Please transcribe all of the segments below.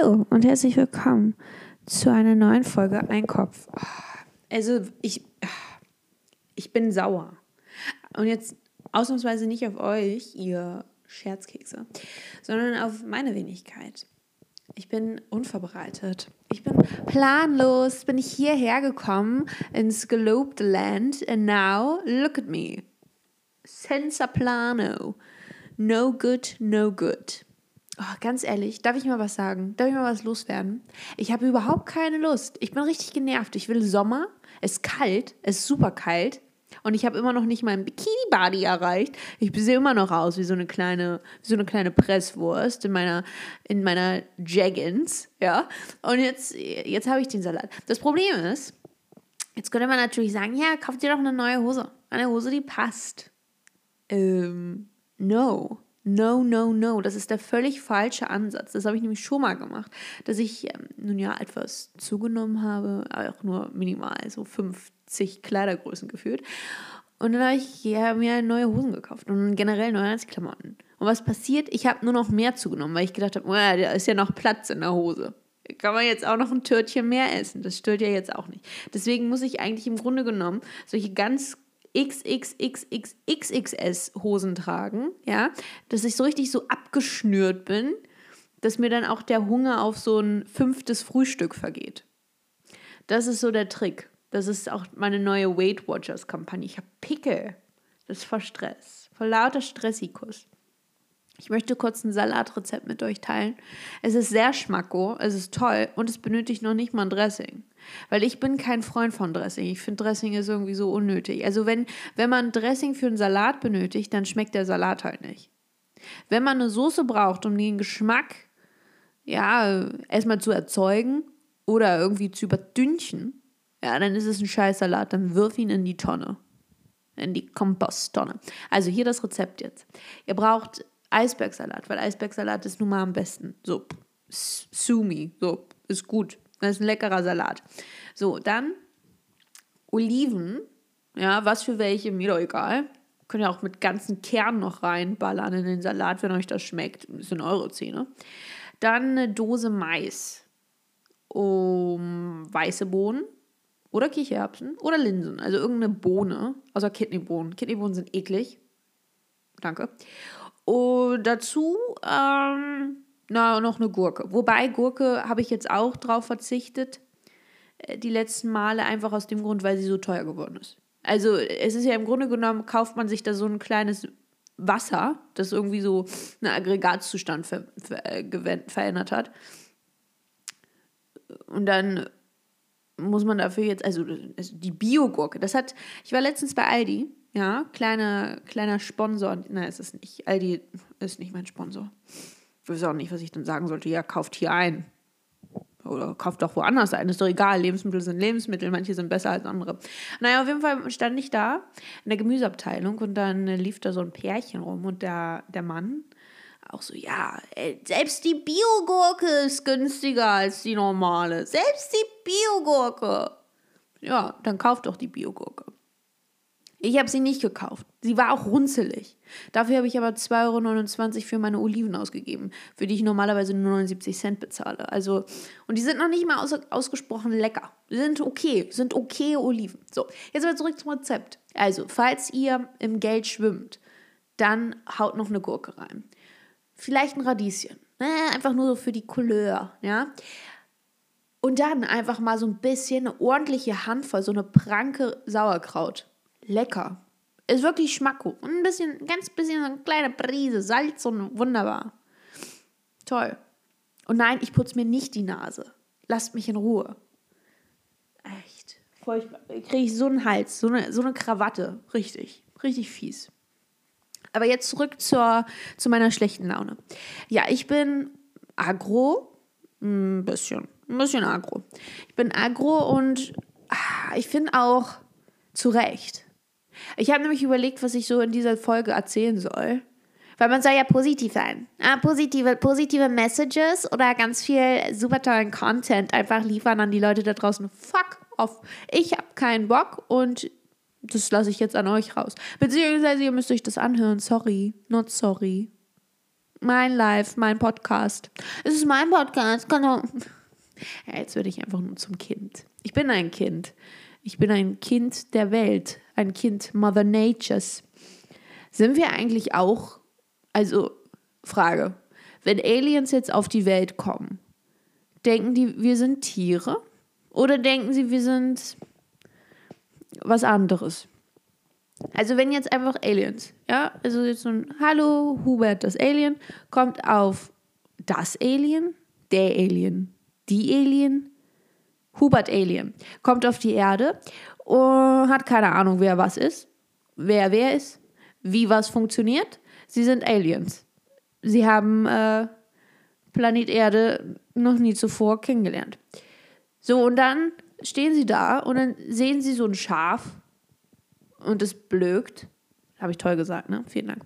Hallo und herzlich willkommen zu einer neuen Folge Einkopf. Also ich, ich bin sauer. Und jetzt ausnahmsweise nicht auf euch, ihr Scherzkekse, sondern auf meine Wenigkeit. Ich bin unvorbereitet. Ich bin planlos, bin ich hierher gekommen ins gelobte Land and now look at me. Senza plano. No good, no good. Oh, ganz ehrlich, darf ich mal was sagen? Darf ich mal was loswerden? Ich habe überhaupt keine Lust. Ich bin richtig genervt. Ich will Sommer. Es ist kalt. Es ist super kalt. Und ich habe immer noch nicht meinen Bikini-Body erreicht. Ich sehe immer noch aus wie so eine kleine, so eine kleine Presswurst in meiner, in meiner Jaggins. Ja. Und jetzt, jetzt habe ich den Salat. Das Problem ist, jetzt könnte man natürlich sagen, ja, kauft dir doch eine neue Hose. Eine Hose, die passt. Ähm, no. No, no, no. Das ist der völlig falsche Ansatz. Das habe ich nämlich schon mal gemacht, dass ich ähm, nun ja etwas zugenommen habe, auch nur minimal, so 50 Kleidergrößen gefühlt. Und dann habe ich ja, mir neue Hosen gekauft und generell neue Klamotten. Und was passiert? Ich habe nur noch mehr zugenommen, weil ich gedacht habe, oh, da ist ja noch Platz in der Hose. Kann man jetzt auch noch ein Törtchen mehr essen? Das stört ja jetzt auch nicht. Deswegen muss ich eigentlich im Grunde genommen solche ganz XXXXXS Hosen tragen, ja, dass ich so richtig so abgeschnürt bin, dass mir dann auch der Hunger auf so ein fünftes Frühstück vergeht. Das ist so der Trick. Das ist auch meine neue Weight Watchers Kampagne. Ich habe Pickel. Das ist voll Stress. Voll lauter Stressikus. Ich möchte kurz ein Salatrezept mit euch teilen. Es ist sehr schmacko, es ist toll und es benötigt noch nicht mal ein Dressing. Weil ich bin kein Freund von Dressing. Ich finde Dressing ist irgendwie so unnötig. Also wenn, wenn man Dressing für einen Salat benötigt, dann schmeckt der Salat halt nicht. Wenn man eine Soße braucht, um den Geschmack ja, erstmal zu erzeugen oder irgendwie zu überdünchen, ja, dann ist es ein Scheißsalat. Dann wirf ihn in die Tonne. In die Komposttonne. Also hier das Rezept jetzt. Ihr braucht Eisbergsalat, weil Eisbergsalat ist nun mal am besten. So, Sumi, so, ist gut. Das ist ein leckerer Salat. So, dann Oliven, ja, was für welche, mir doch egal. Könnt ihr auch mit ganzen Kernen noch reinballern in den Salat, wenn euch das schmeckt. Das sind eure Zähne. Dann eine Dose Mais. Um weiße Bohnen oder Kichererbsen oder Linsen. Also irgendeine Bohne, außer Kidneybohnen. Kidneybohnen sind eklig. Danke. Und dazu ähm, na, noch eine Gurke. Wobei Gurke habe ich jetzt auch drauf verzichtet, äh, die letzten Male, einfach aus dem Grund, weil sie so teuer geworden ist. Also es ist ja im Grunde genommen, kauft man sich da so ein kleines Wasser, das irgendwie so einen Aggregatzustand ver ver äh, verändert hat. Und dann muss man dafür jetzt, also, also die Biogurke, das hat, ich war letztens bei Aldi ja, kleiner, kleiner Sponsor. Nein, ist es nicht. Aldi ist nicht mein Sponsor. Ich weiß auch nicht, was ich dann sagen sollte. Ja, kauft hier ein. Oder kauft doch woanders ein. Ist doch egal. Lebensmittel sind Lebensmittel. Manche sind besser als andere. Naja, auf jeden Fall stand ich da in der Gemüseabteilung und dann lief da so ein Pärchen rum und der, der Mann auch so, ja, selbst die Biogurke ist günstiger als die normale. Selbst die Biogurke. Ja, dann kauft doch die Biogurke. Ich habe sie nicht gekauft. Sie war auch runzelig. Dafür habe ich aber 2,29 Euro für meine Oliven ausgegeben, für die ich normalerweise nur 79 Cent bezahle. Also, und die sind noch nicht mal aus, ausgesprochen lecker. Sind okay, sind okay Oliven. So, jetzt aber zurück zum Rezept. Also, falls ihr im Geld schwimmt, dann haut noch eine Gurke rein. Vielleicht ein Radieschen. Äh, einfach nur so für die Couleur, ja. Und dann einfach mal so ein bisschen eine ordentliche Handvoll, so eine Pranke Sauerkraut lecker. Ist wirklich Schmacko. Und ein bisschen, ganz bisschen, eine kleine Prise Salz und wunderbar. Toll. Und nein, ich putze mir nicht die Nase. Lasst mich in Ruhe. Echt. Furchtbar. Kriege ich so einen Hals, so eine, so eine Krawatte. Richtig. Richtig fies. Aber jetzt zurück zur, zu meiner schlechten Laune. Ja, ich bin agro. Ein bisschen. Ein bisschen agro. Ich bin agro und ah, ich finde auch zu Recht. Ich habe nämlich überlegt, was ich so in dieser Folge erzählen soll. Weil man soll ja positiv sein. Ah, positive, positive Messages oder ganz viel super tollen Content einfach liefern an die Leute da draußen. Fuck off. Ich habe keinen Bock und das lasse ich jetzt an euch raus. Beziehungsweise ihr müsst euch das anhören. Sorry. Not sorry. Mein Live, mein Podcast. Es ist mein Podcast. Kann ja, jetzt werde ich einfach nur zum Kind. Ich bin ein Kind. Ich bin ein Kind der Welt. Ein Kind Mother Natures. Sind wir eigentlich auch, also Frage, wenn Aliens jetzt auf die Welt kommen, denken die, wir sind Tiere? Oder denken sie, wir sind was anderes? Also wenn jetzt einfach Aliens, ja, also jetzt so ein Hallo Hubert, das Alien, kommt auf das Alien, der Alien, die Alien, Hubert Alien, kommt auf die Erde und hat keine Ahnung, wer was ist, wer wer ist, wie was funktioniert. Sie sind Aliens. Sie haben äh, Planet Erde noch nie zuvor kennengelernt. So, und dann stehen sie da und dann sehen sie so ein Schaf und es blökt. Habe ich toll gesagt, ne? Vielen Dank.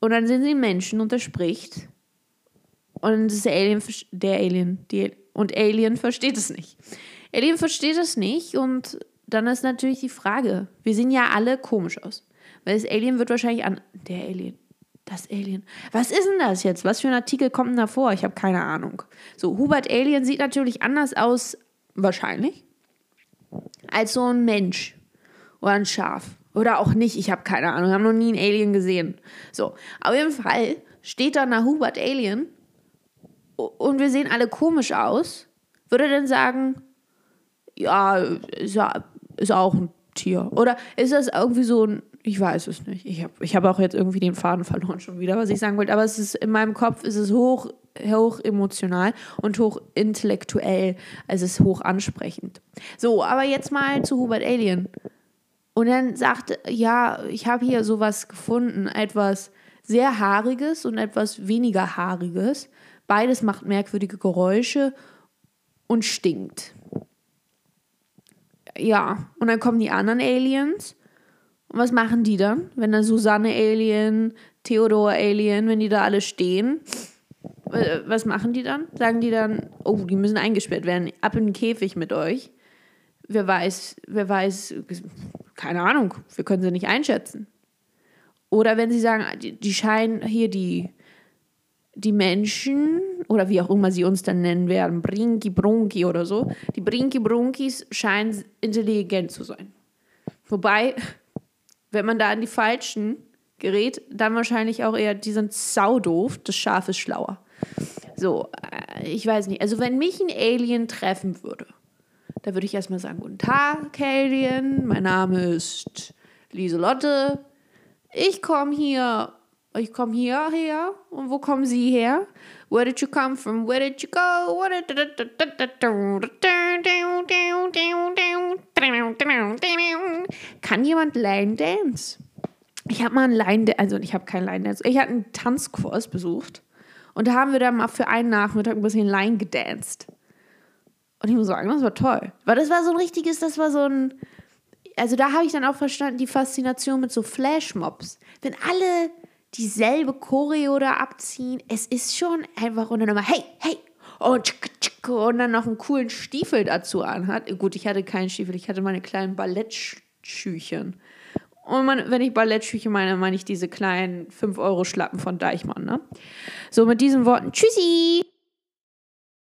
Und dann sehen sie einen Menschen und er spricht. Und das der Alien, der Alien, die, und Alien versteht es nicht. Alien versteht es nicht und dann ist natürlich die Frage, wir sehen ja alle komisch aus. Weil das Alien wird wahrscheinlich an, der Alien, das Alien. Was ist denn das jetzt? Was für ein Artikel kommt denn da vor? Ich habe keine Ahnung. So, Hubert Alien sieht natürlich anders aus, wahrscheinlich, als so ein Mensch oder ein Schaf. Oder auch nicht, ich habe keine Ahnung, wir haben noch nie einen Alien gesehen. So, auf jeden Fall steht da nach Hubert Alien und wir sehen alle komisch aus. Würde denn sagen, ja, ist, ja, auch ein Tier? Oder ist das irgendwie so ein, ich weiß es nicht. Ich habe ich hab auch jetzt irgendwie den Faden verloren schon wieder, was ich sagen wollte. Aber es ist in meinem Kopf ist es hoch, hoch emotional und hoch intellektuell. Es ist hoch ansprechend. So, aber jetzt mal zu Hubert Alien. Und dann sagte, ja, ich habe hier sowas gefunden, etwas sehr haariges und etwas weniger haariges. Beides macht merkwürdige Geräusche und stinkt. Ja, und dann kommen die anderen Aliens und was machen die dann, wenn dann Susanne Alien, Theodor Alien, wenn die da alle stehen? Was machen die dann? Sagen die dann, oh, die müssen eingesperrt werden, ab in den Käfig mit euch. Wer weiß, wer weiß, keine Ahnung, wir können sie nicht einschätzen. Oder wenn sie sagen, die, die scheinen hier die, die Menschen oder wie auch immer sie uns dann nennen werden, Brinki Brunki oder so, die Brinki Brunkis scheinen intelligent zu sein. Wobei, wenn man da an die Falschen gerät, dann wahrscheinlich auch eher, die sind saudoof, das Schaf ist schlauer. So, äh, ich weiß nicht. Also, wenn mich ein Alien treffen würde, da würde ich erstmal sagen: Guten Tag, Alien, mein Name ist Lieselotte. Ich komme hier, ich komme hierher. Und wo kommen Sie her? Where did you come from? Where did you go? Kann jemand Line Dance? Ich habe mal einen Line Dance, also ich habe keinen Line Dance, ich habe einen Tanzkurs besucht und da haben wir dann mal für einen Nachmittag ein bisschen Line gedanced. Und ich muss sagen, das war toll. Weil das war so ein richtiges, das war so ein, also da habe ich dann auch verstanden, die Faszination mit so Flashmobs. Wenn alle dieselbe Choreo da abziehen. Es ist schon einfach und dann immer, hey, hey, und, und dann noch einen coolen Stiefel dazu anhat. Gut, ich hatte keinen Stiefel, ich hatte meine kleinen Ballettschüchen. Und man, wenn ich Ballettschüche meine, meine ich diese kleinen 5-Euro-Schlappen von Deichmann. Ne? So, mit diesen Worten, tschüssi!